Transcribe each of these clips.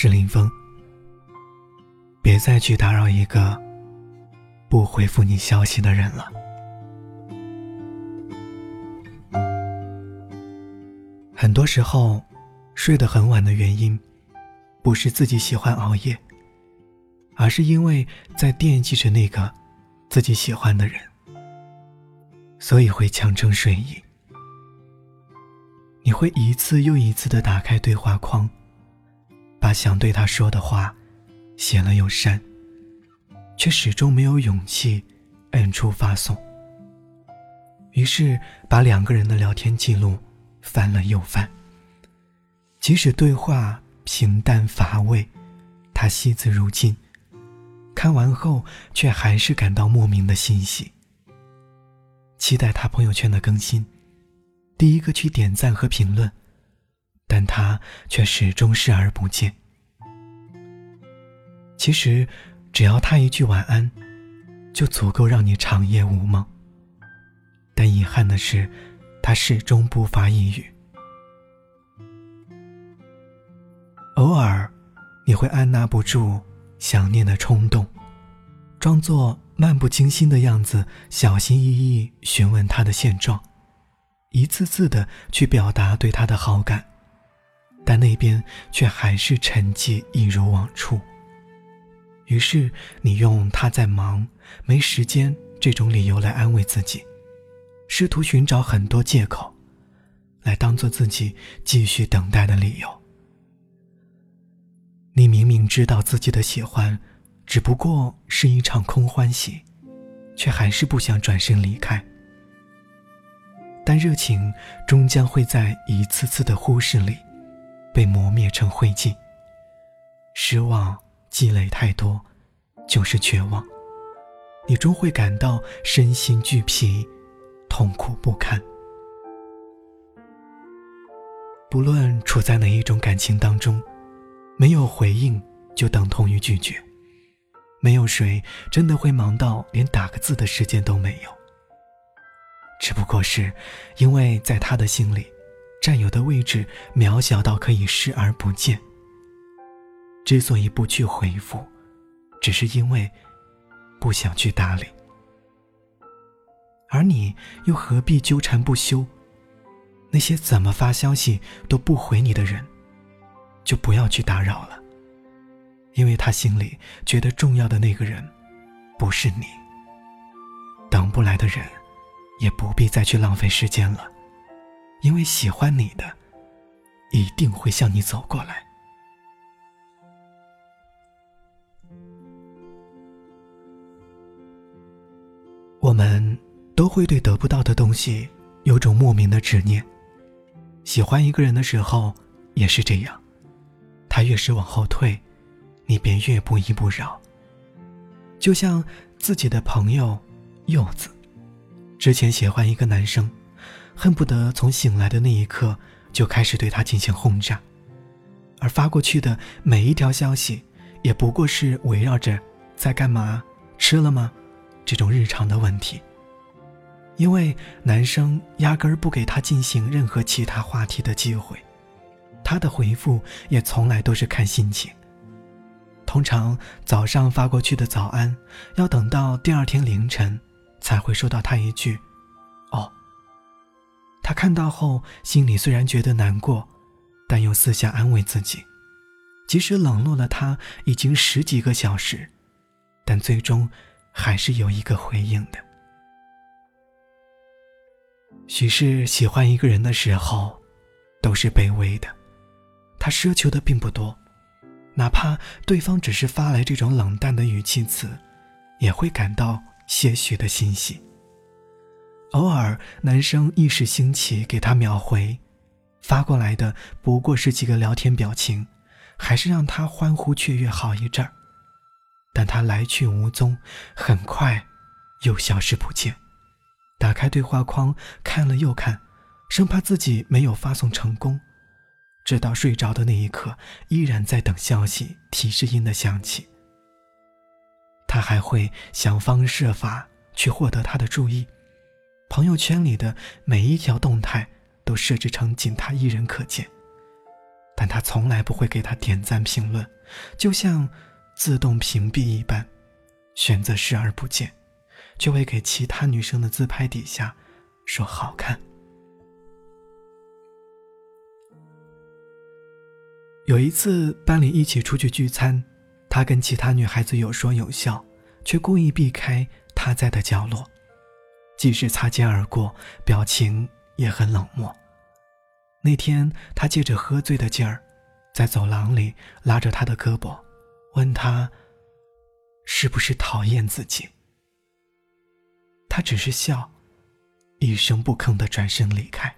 是林峰，别再去打扰一个不回复你消息的人了。很多时候，睡得很晚的原因，不是自己喜欢熬夜，而是因为在惦记着那个自己喜欢的人，所以会强撑睡意。你会一次又一次的打开对话框。把想对他说的话写了又删，却始终没有勇气摁出发送。于是把两个人的聊天记录翻了又翻。即使对话平淡乏味，他惜字如金。看完后，却还是感到莫名的欣喜。期待他朋友圈的更新，第一个去点赞和评论。但他却始终视而不见。其实，只要他一句晚安，就足够让你长夜无梦。但遗憾的是，他始终不发一语。偶尔，你会按捺不住想念的冲动，装作漫不经心的样子，小心翼翼询问他的现状，一次次的去表达对他的好感。但那边却还是沉寂，一如往初。于是你用他在忙、没时间这种理由来安慰自己，试图寻找很多借口，来当做自己继续等待的理由。你明明知道自己的喜欢只不过是一场空欢喜，却还是不想转身离开。但热情终将会在一次次的忽视里。被磨灭成灰烬。失望积累太多，就是绝望。你终会感到身心俱疲，痛苦不堪。不论处在哪一种感情当中，没有回应就等同于拒绝。没有谁真的会忙到连打个字的时间都没有。只不过是因为在他的心里。占有的位置渺小到可以视而不见。之所以不去回复，只是因为不想去搭理。而你又何必纠缠不休？那些怎么发消息都不回你的人，就不要去打扰了。因为他心里觉得重要的那个人，不是你。等不来的人，也不必再去浪费时间了。因为喜欢你的，一定会向你走过来。我们都会对得不到的东西有种莫名的执念。喜欢一个人的时候也是这样，他越是往后退，你便越不依不饶。就像自己的朋友柚子，之前喜欢一个男生。恨不得从醒来的那一刻就开始对他进行轰炸，而发过去的每一条消息，也不过是围绕着在干嘛、吃了吗这种日常的问题。因为男生压根儿不给他进行任何其他话题的机会，他的回复也从来都是看心情。通常早上发过去的早安，要等到第二天凌晨才会收到他一句。他看到后，心里虽然觉得难过，但又私下安慰自己，即使冷落了他已经十几个小时，但最终还是有一个回应的。许是喜欢一个人的时候，都是卑微的，他奢求的并不多，哪怕对方只是发来这种冷淡的语气词，也会感到些许的欣喜。偶尔，男生一时兴起给他秒回，发过来的不过是几个聊天表情，还是让他欢呼雀跃好一阵儿。但他来去无踪，很快又消失不见。打开对话框看了又看，生怕自己没有发送成功。直到睡着的那一刻，依然在等消息提示音的响起。他还会想方设法去获得他的注意。朋友圈里的每一条动态都设置成仅他一人可见，但他从来不会给他点赞评论，就像自动屏蔽一般，选择视而不见，却会给其他女生的自拍底下说好看。有一次班里一起出去聚餐，他跟其他女孩子有说有笑，却故意避开他在的角落。即使擦肩而过，表情也很冷漠。那天，他借着喝醉的劲儿，在走廊里拉着他的胳膊，问他：“是不是讨厌自己？”他只是笑，一声不吭的转身离开。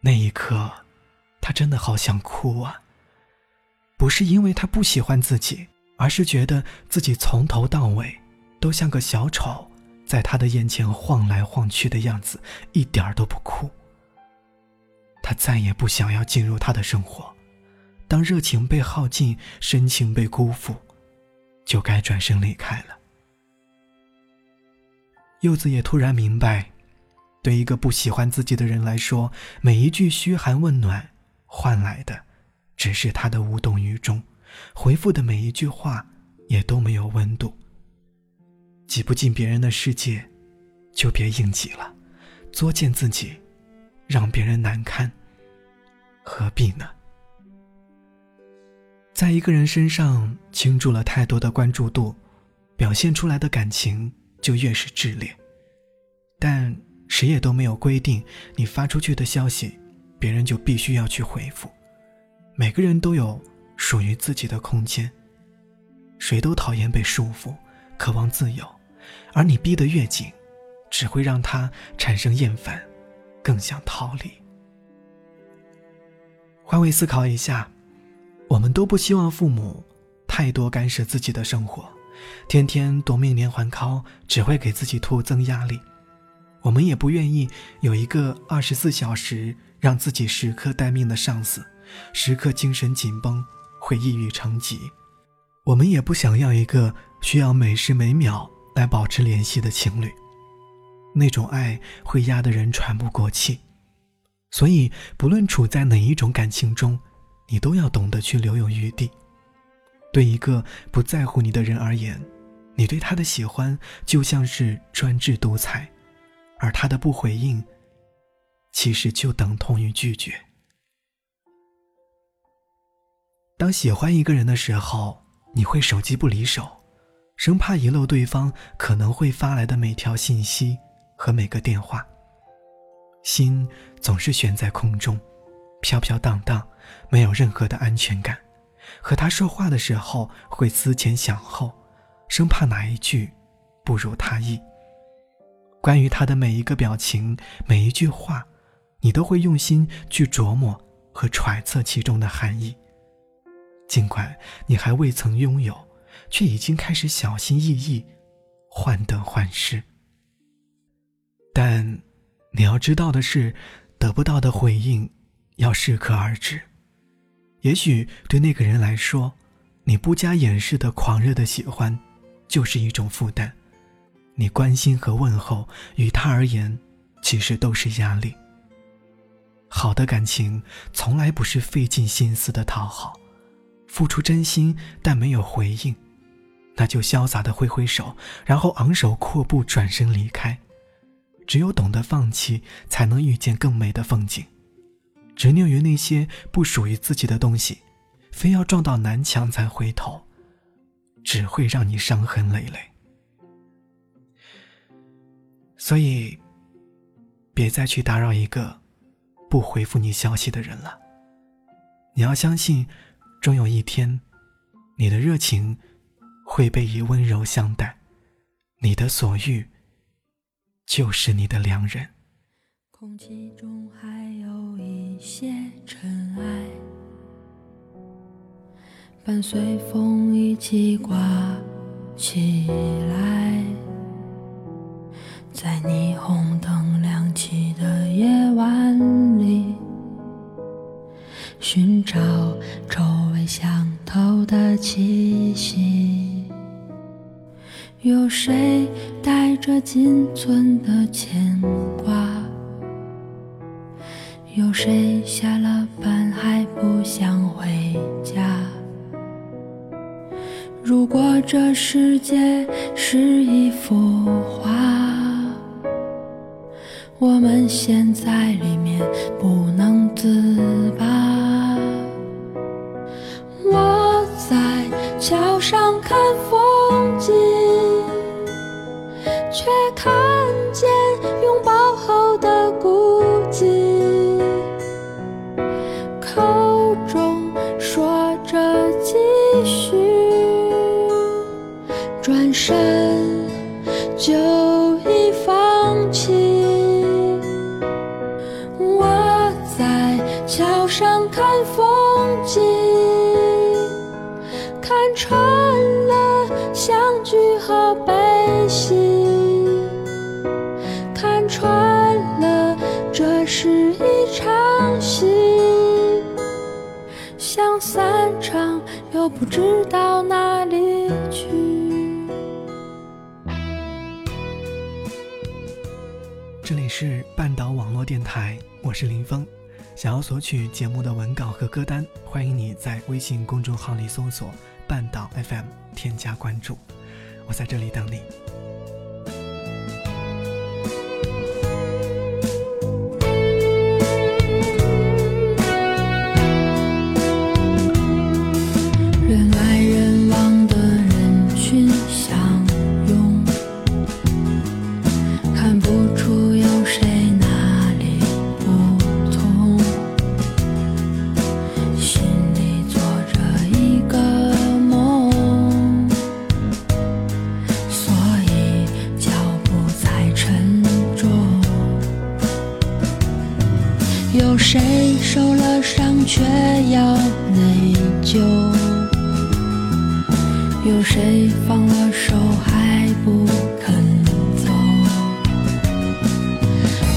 那一刻，他真的好想哭啊！不是因为他不喜欢自己，而是觉得自己从头到尾。都像个小丑，在他的眼前晃来晃去的样子，一点儿都不酷。他再也不想要进入他的生活，当热情被耗尽，深情被辜负，就该转身离开了。柚子也突然明白，对一个不喜欢自己的人来说，每一句嘘寒问暖，换来的只是他的无动于衷，回复的每一句话也都没有温度。挤不进别人的世界，就别硬挤了，作践自己，让别人难堪，何必呢？在一个人身上倾注了太多的关注度，表现出来的感情就越是炽烈。但谁也都没有规定，你发出去的消息，别人就必须要去回复。每个人都有属于自己的空间，谁都讨厌被束缚，渴望自由。而你逼得越紧，只会让他产生厌烦，更想逃离。换位思考一下，我们都不希望父母太多干涉自己的生活，天天夺命连环 call，只会给自己徒增压力。我们也不愿意有一个二十四小时让自己时刻待命的上司，时刻精神紧绷，会抑郁成疾。我们也不想要一个需要每时每秒。来保持联系的情侣，那种爱会压得人喘不过气，所以不论处在哪一种感情中，你都要懂得去留有余地。对一个不在乎你的人而言，你对他的喜欢就像是专制独裁，而他的不回应，其实就等同于拒绝。当喜欢一个人的时候，你会手机不离手。生怕遗漏对方可能会发来的每条信息和每个电话，心总是悬在空中，飘飘荡荡，没有任何的安全感。和他说话的时候会思前想后，生怕哪一句不如他意。关于他的每一个表情、每一句话，你都会用心去琢磨和揣测其中的含义。尽管你还未曾拥有。却已经开始小心翼翼，患得患失。但你要知道的是，得不到的回应要适可而止。也许对那个人来说，你不加掩饰的狂热的喜欢，就是一种负担；你关心和问候，于他而言，其实都是压力。好的感情从来不是费尽心思的讨好，付出真心但没有回应。那就潇洒的挥挥手，然后昂首阔步转身离开。只有懂得放弃，才能遇见更美的风景。执拗于那些不属于自己的东西，非要撞到南墙才回头，只会让你伤痕累累。所以，别再去打扰一个不回复你消息的人了。你要相信，终有一天，你的热情会被以温柔相待，你的所遇就是你的良人。空气中还有一些尘埃，伴随风一起刮起来，世界是一幅画，我们陷在里面不能自拔。我在桥上看风景，转身就已放弃。我在桥上看风景，看穿了相聚和悲喜，看穿了这是一场戏。想散场，又不知道哪里去。这里是半岛网络电台，我是林峰。想要索取节目的文稿和歌单，欢迎你在微信公众号里搜索“半岛 FM”，添加关注。我在这里等你。谁受了伤却要内疚？有谁放了手还不肯走？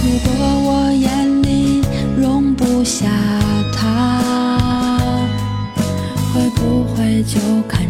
如果我眼里容不下他，会不会就看